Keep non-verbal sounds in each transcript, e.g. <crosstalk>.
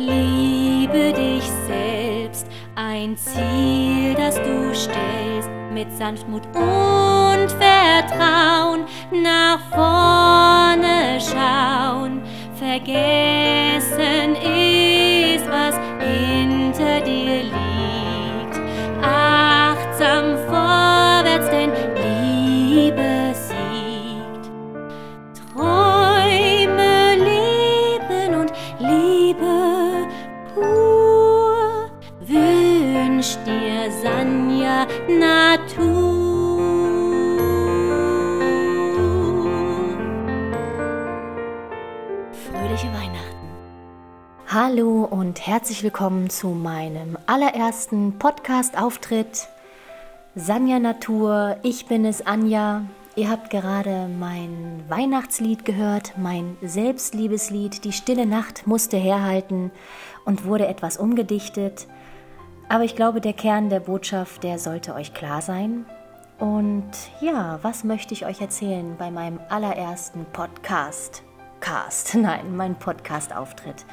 Liebe dich selbst, ein Ziel, das du stellst, mit Sanftmut und Vertrauen nach vorne schauen. Vergessen ist, was herzlich willkommen zu meinem allerersten Podcast-Auftritt. Sanja Natur, ich bin es Anja. Ihr habt gerade mein Weihnachtslied gehört, mein Selbstliebeslied. Die stille Nacht musste herhalten und wurde etwas umgedichtet. Aber ich glaube, der Kern der Botschaft, der sollte euch klar sein. Und ja, was möchte ich euch erzählen bei meinem allerersten Podcast? Cast, <laughs> nein, mein Podcast-Auftritt.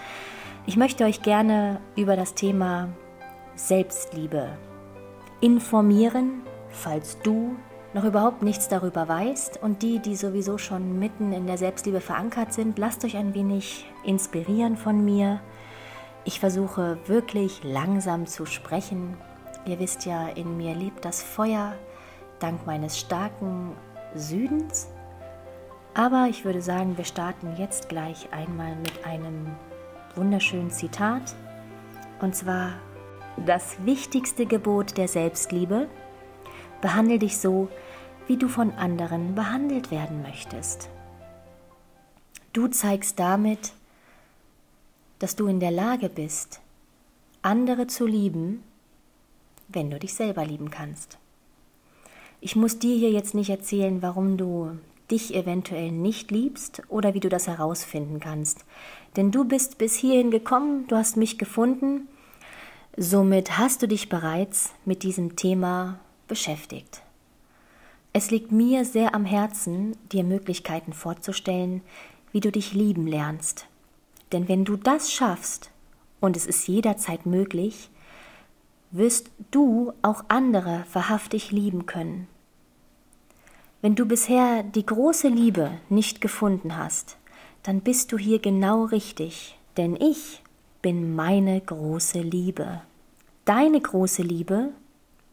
Ich möchte euch gerne über das Thema Selbstliebe informieren, falls du noch überhaupt nichts darüber weißt und die, die sowieso schon mitten in der Selbstliebe verankert sind, lasst euch ein wenig inspirieren von mir. Ich versuche wirklich langsam zu sprechen. Ihr wisst ja, in mir lebt das Feuer dank meines starken Südens. Aber ich würde sagen, wir starten jetzt gleich einmal mit einem wunderschönen Zitat. Und zwar das wichtigste Gebot der Selbstliebe. Behandle dich so, wie du von anderen behandelt werden möchtest. Du zeigst damit, dass du in der Lage bist, andere zu lieben, wenn du dich selber lieben kannst. Ich muss dir hier jetzt nicht erzählen, warum du dich eventuell nicht liebst oder wie du das herausfinden kannst. Denn du bist bis hierhin gekommen, du hast mich gefunden, somit hast du dich bereits mit diesem Thema beschäftigt. Es liegt mir sehr am Herzen, dir Möglichkeiten vorzustellen, wie du dich lieben lernst. Denn wenn du das schaffst, und es ist jederzeit möglich, wirst du auch andere wahrhaftig lieben können. Wenn du bisher die große Liebe nicht gefunden hast, dann bist du hier genau richtig, denn ich bin meine große Liebe. Deine große Liebe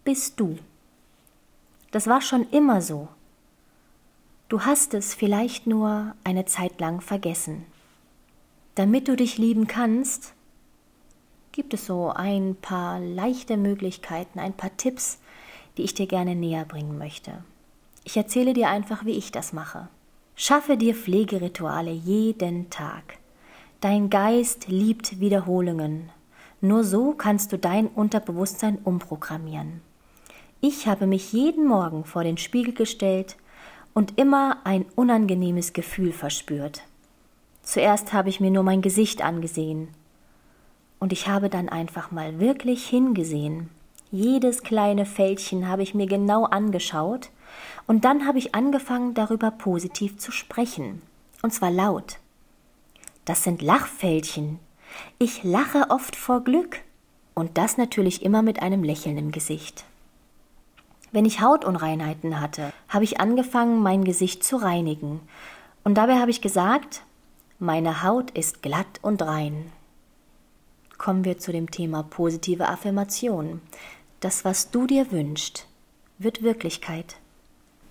bist du. Das war schon immer so. Du hast es vielleicht nur eine Zeit lang vergessen. Damit du dich lieben kannst, gibt es so ein paar leichte Möglichkeiten, ein paar Tipps, die ich dir gerne näher bringen möchte. Ich erzähle dir einfach, wie ich das mache. Schaffe dir Pflegerituale jeden Tag. Dein Geist liebt Wiederholungen. Nur so kannst du dein Unterbewusstsein umprogrammieren. Ich habe mich jeden Morgen vor den Spiegel gestellt und immer ein unangenehmes Gefühl verspürt. Zuerst habe ich mir nur mein Gesicht angesehen. Und ich habe dann einfach mal wirklich hingesehen. Jedes kleine Fältchen habe ich mir genau angeschaut und dann habe ich angefangen, darüber positiv zu sprechen. Und zwar laut. Das sind Lachfältchen. Ich lache oft vor Glück. Und das natürlich immer mit einem Lächeln im Gesicht. Wenn ich Hautunreinheiten hatte, habe ich angefangen, mein Gesicht zu reinigen. Und dabei habe ich gesagt, meine Haut ist glatt und rein. Kommen wir zu dem Thema positive Affirmation. Das, was du dir wünschst, wird Wirklichkeit.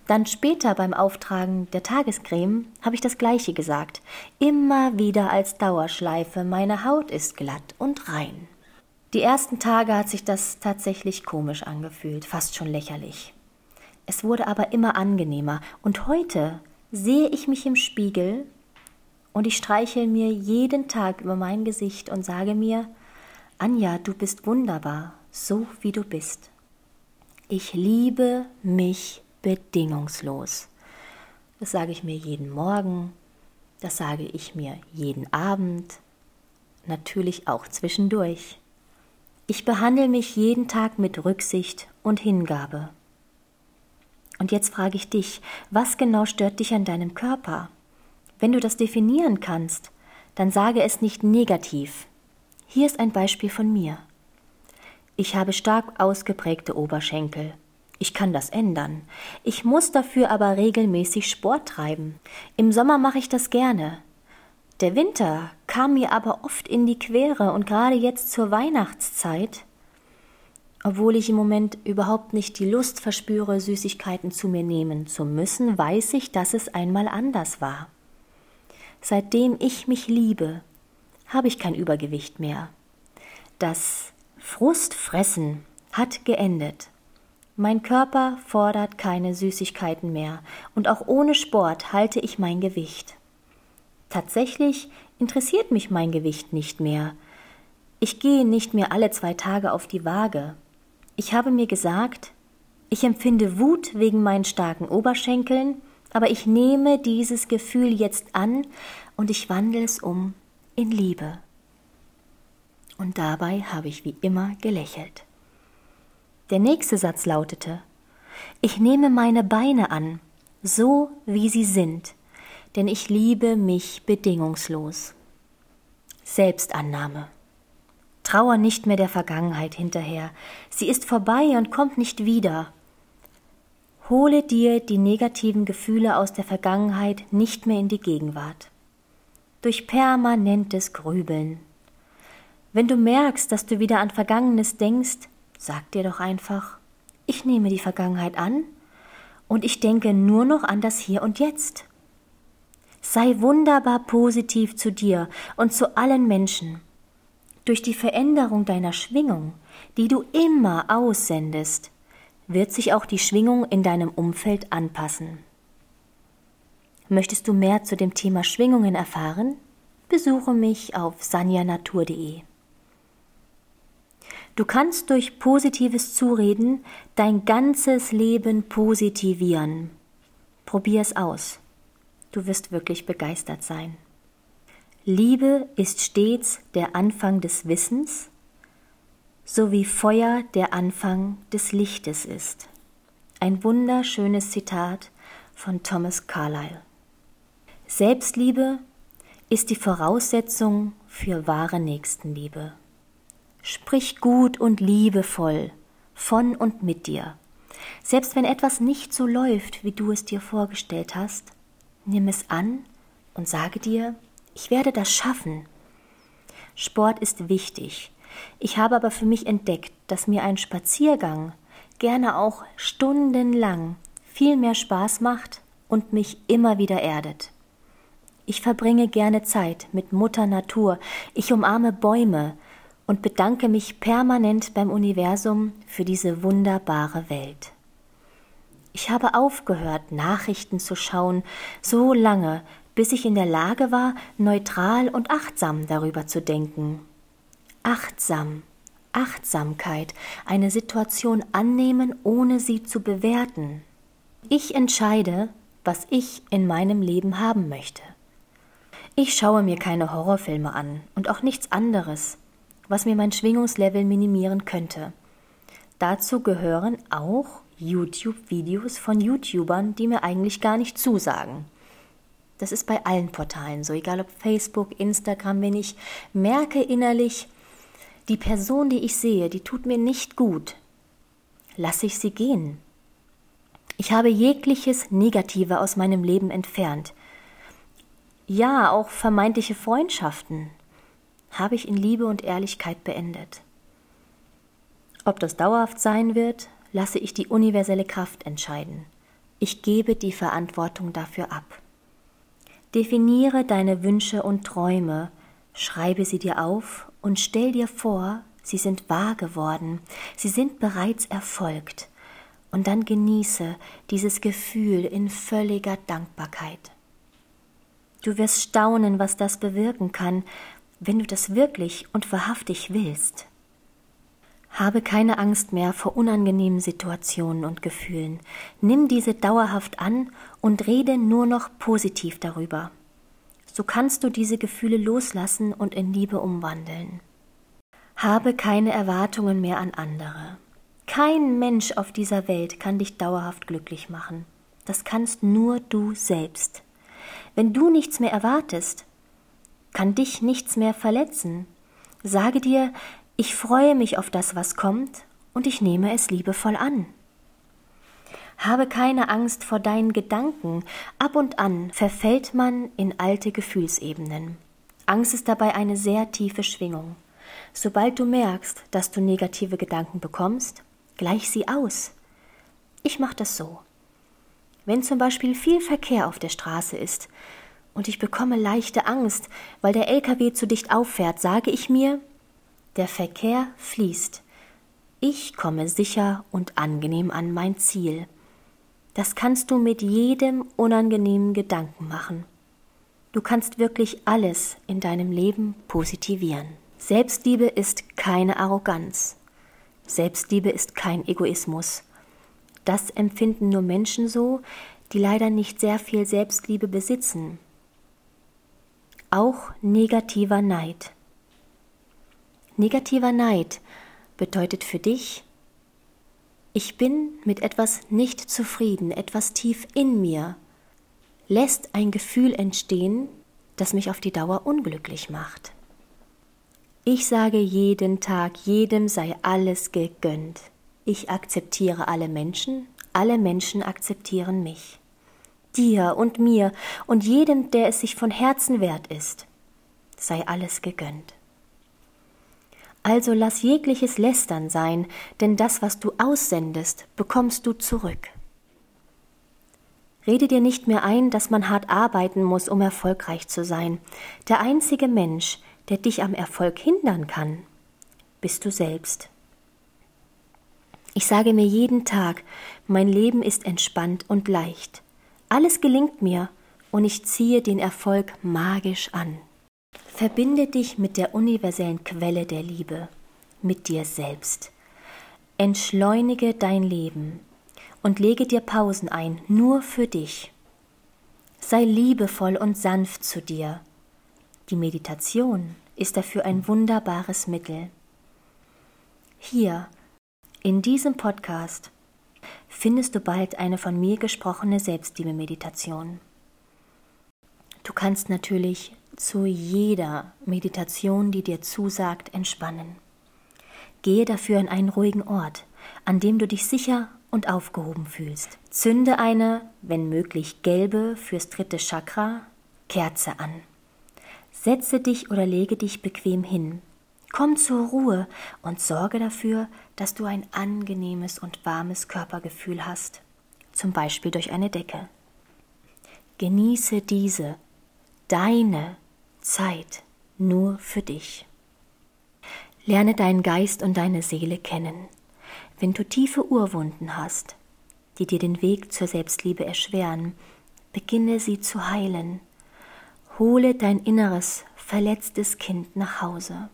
Dann später beim Auftragen der Tagescreme habe ich das gleiche gesagt. Immer wieder als Dauerschleife, meine Haut ist glatt und rein. Die ersten Tage hat sich das tatsächlich komisch angefühlt, fast schon lächerlich. Es wurde aber immer angenehmer und heute sehe ich mich im Spiegel und ich streichel mir jeden Tag über mein Gesicht und sage mir, Anja, du bist wunderbar, so wie du bist. Ich liebe mich bedingungslos. Das sage ich mir jeden Morgen, das sage ich mir jeden Abend, natürlich auch zwischendurch. Ich behandle mich jeden Tag mit Rücksicht und Hingabe. Und jetzt frage ich dich, was genau stört dich an deinem Körper? Wenn du das definieren kannst, dann sage es nicht negativ. Hier ist ein Beispiel von mir. Ich habe stark ausgeprägte Oberschenkel. Ich kann das ändern. Ich muss dafür aber regelmäßig Sport treiben. Im Sommer mache ich das gerne. Der Winter kam mir aber oft in die Quere und gerade jetzt zur Weihnachtszeit, obwohl ich im Moment überhaupt nicht die Lust verspüre, Süßigkeiten zu mir nehmen zu müssen, weiß ich, dass es einmal anders war. Seitdem ich mich liebe, habe ich kein Übergewicht mehr. Das Frustfressen hat geendet. Mein Körper fordert keine Süßigkeiten mehr, und auch ohne Sport halte ich mein Gewicht. Tatsächlich interessiert mich mein Gewicht nicht mehr. Ich gehe nicht mehr alle zwei Tage auf die Waage. Ich habe mir gesagt, ich empfinde Wut wegen meinen starken Oberschenkeln, aber ich nehme dieses Gefühl jetzt an und ich wandle es um in Liebe. Und dabei habe ich wie immer gelächelt. Der nächste Satz lautete Ich nehme meine Beine an, so wie sie sind, denn ich liebe mich bedingungslos. Selbstannahme. Trauer nicht mehr der Vergangenheit hinterher. Sie ist vorbei und kommt nicht wieder. Hole dir die negativen Gefühle aus der Vergangenheit nicht mehr in die Gegenwart. Durch permanentes Grübeln. Wenn du merkst, dass du wieder an Vergangenes denkst, sag dir doch einfach, ich nehme die Vergangenheit an und ich denke nur noch an das Hier und Jetzt. Sei wunderbar positiv zu dir und zu allen Menschen. Durch die Veränderung deiner Schwingung, die du immer aussendest, wird sich auch die Schwingung in deinem Umfeld anpassen. Möchtest du mehr zu dem Thema Schwingungen erfahren? Besuche mich auf sanjanatur.de. Du kannst durch positives Zureden dein ganzes Leben positivieren. Probier es aus. Du wirst wirklich begeistert sein. Liebe ist stets der Anfang des Wissens, so wie Feuer der Anfang des Lichtes ist. Ein wunderschönes Zitat von Thomas Carlyle. Selbstliebe ist die Voraussetzung für wahre Nächstenliebe. Sprich gut und liebevoll von und mit dir. Selbst wenn etwas nicht so läuft, wie du es dir vorgestellt hast, nimm es an und sage dir, ich werde das schaffen. Sport ist wichtig. Ich habe aber für mich entdeckt, dass mir ein Spaziergang gerne auch stundenlang viel mehr Spaß macht und mich immer wieder erdet. Ich verbringe gerne Zeit mit Mutter Natur, ich umarme Bäume, und bedanke mich permanent beim Universum für diese wunderbare Welt. Ich habe aufgehört, Nachrichten zu schauen, so lange, bis ich in der Lage war, neutral und achtsam darüber zu denken. Achtsam, Achtsamkeit, eine Situation annehmen, ohne sie zu bewerten. Ich entscheide, was ich in meinem Leben haben möchte. Ich schaue mir keine Horrorfilme an und auch nichts anderes was mir mein Schwingungslevel minimieren könnte. Dazu gehören auch YouTube-Videos von YouTubern, die mir eigentlich gar nicht zusagen. Das ist bei allen Portalen so, egal ob Facebook, Instagram, wenn ich merke innerlich, die Person, die ich sehe, die tut mir nicht gut, lasse ich sie gehen. Ich habe jegliches Negative aus meinem Leben entfernt. Ja, auch vermeintliche Freundschaften, habe ich in Liebe und Ehrlichkeit beendet. Ob das dauerhaft sein wird, lasse ich die universelle Kraft entscheiden. Ich gebe die Verantwortung dafür ab. Definiere deine Wünsche und Träume, schreibe sie dir auf und stell dir vor, sie sind wahr geworden, sie sind bereits erfolgt. Und dann genieße dieses Gefühl in völliger Dankbarkeit. Du wirst staunen, was das bewirken kann, wenn du das wirklich und wahrhaftig willst. Habe keine Angst mehr vor unangenehmen Situationen und Gefühlen. Nimm diese dauerhaft an und rede nur noch positiv darüber. So kannst du diese Gefühle loslassen und in Liebe umwandeln. Habe keine Erwartungen mehr an andere. Kein Mensch auf dieser Welt kann dich dauerhaft glücklich machen. Das kannst nur du selbst. Wenn du nichts mehr erwartest, kann dich nichts mehr verletzen. Sage dir, ich freue mich auf das, was kommt, und ich nehme es liebevoll an. Habe keine Angst vor deinen Gedanken. Ab und an verfällt man in alte Gefühlsebenen. Angst ist dabei eine sehr tiefe Schwingung. Sobald du merkst, dass du negative Gedanken bekommst, gleich sie aus. Ich mache das so. Wenn zum Beispiel viel Verkehr auf der Straße ist und ich bekomme leichte Angst, weil der LKW zu dicht auffährt, sage ich mir, der Verkehr fließt. Ich komme sicher und angenehm an mein Ziel. Das kannst du mit jedem unangenehmen Gedanken machen. Du kannst wirklich alles in deinem Leben positivieren. Selbstliebe ist keine Arroganz. Selbstliebe ist kein Egoismus. Das empfinden nur Menschen so, die leider nicht sehr viel Selbstliebe besitzen. Auch negativer Neid. Negativer Neid bedeutet für dich, ich bin mit etwas nicht zufrieden, etwas tief in mir, lässt ein Gefühl entstehen, das mich auf die Dauer unglücklich macht. Ich sage jeden Tag, jedem sei alles gegönnt. Ich akzeptiere alle Menschen, alle Menschen akzeptieren mich. Dir und mir und jedem, der es sich von Herzen wert ist, sei alles gegönnt. Also lass jegliches Lästern sein, denn das, was du aussendest, bekommst du zurück. Rede dir nicht mehr ein, dass man hart arbeiten muss, um erfolgreich zu sein. Der einzige Mensch, der dich am Erfolg hindern kann, bist du selbst. Ich sage mir jeden Tag, mein Leben ist entspannt und leicht. Alles gelingt mir und ich ziehe den Erfolg magisch an. Verbinde dich mit der universellen Quelle der Liebe, mit dir selbst. Entschleunige dein Leben und lege dir Pausen ein, nur für dich. Sei liebevoll und sanft zu dir. Die Meditation ist dafür ein wunderbares Mittel. Hier, in diesem Podcast, findest du bald eine von mir gesprochene Selbstliebe-Meditation. Du kannst natürlich zu jeder Meditation, die dir zusagt, entspannen. Gehe dafür an einen ruhigen Ort, an dem du dich sicher und aufgehoben fühlst. Zünde eine, wenn möglich gelbe fürs dritte Chakra, Kerze an. Setze dich oder lege dich bequem hin. Komm zur Ruhe und sorge dafür, dass du ein angenehmes und warmes Körpergefühl hast, zum Beispiel durch eine Decke. Genieße diese, deine Zeit nur für dich. Lerne deinen Geist und deine Seele kennen. Wenn du tiefe Urwunden hast, die dir den Weg zur Selbstliebe erschweren, beginne sie zu heilen. Hole dein inneres, verletztes Kind nach Hause.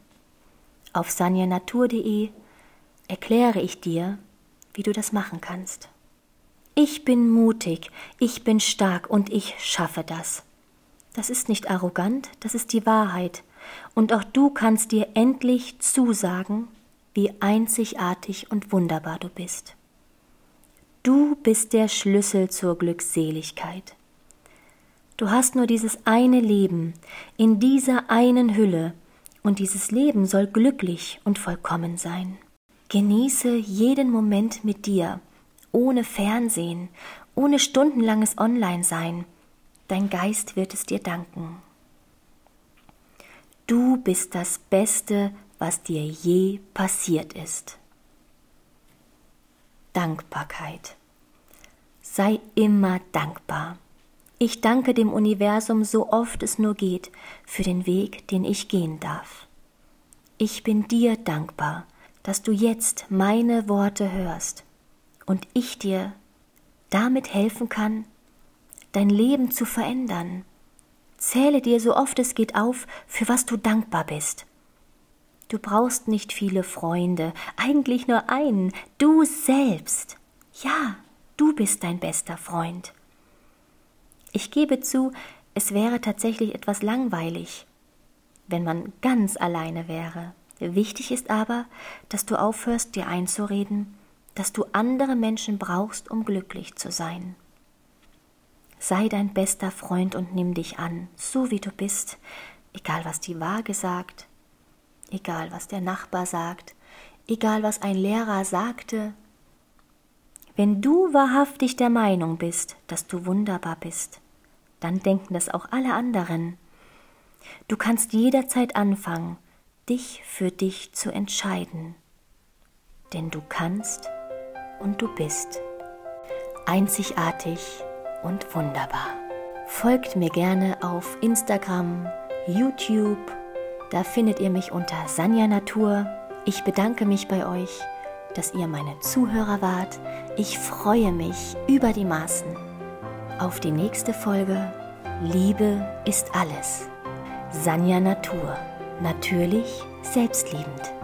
Auf sanjanatur.de erkläre ich dir, wie du das machen kannst. Ich bin mutig, ich bin stark und ich schaffe das. Das ist nicht arrogant, das ist die Wahrheit. Und auch du kannst dir endlich zusagen, wie einzigartig und wunderbar du bist. Du bist der Schlüssel zur Glückseligkeit. Du hast nur dieses eine Leben in dieser einen Hülle, und dieses Leben soll glücklich und vollkommen sein. Genieße jeden Moment mit dir, ohne Fernsehen, ohne stundenlanges Online-Sein, dein Geist wird es dir danken. Du bist das Beste, was dir je passiert ist. Dankbarkeit. Sei immer dankbar. Ich danke dem Universum so oft es nur geht für den Weg, den ich gehen darf. Ich bin dir dankbar, dass du jetzt meine Worte hörst und ich dir damit helfen kann, dein Leben zu verändern. Zähle dir so oft es geht auf, für was du dankbar bist. Du brauchst nicht viele Freunde, eigentlich nur einen, du selbst. Ja, du bist dein bester Freund. Ich gebe zu, es wäre tatsächlich etwas langweilig, wenn man ganz alleine wäre. Wichtig ist aber, dass du aufhörst, dir einzureden, dass du andere Menschen brauchst, um glücklich zu sein. Sei dein bester Freund und nimm dich an, so wie du bist, egal was die Waage sagt, egal was der Nachbar sagt, egal was ein Lehrer sagte. Wenn du wahrhaftig der Meinung bist, dass du wunderbar bist, dann denken das auch alle anderen. Du kannst jederzeit anfangen, dich für dich zu entscheiden. Denn du kannst und du bist einzigartig und wunderbar. Folgt mir gerne auf Instagram, YouTube, da findet ihr mich unter Sanja Natur. Ich bedanke mich bei euch, dass ihr meine Zuhörer wart. Ich freue mich über die Maßen auf die nächste Folge. Liebe ist alles. Sanja Natur. Natürlich selbstliebend.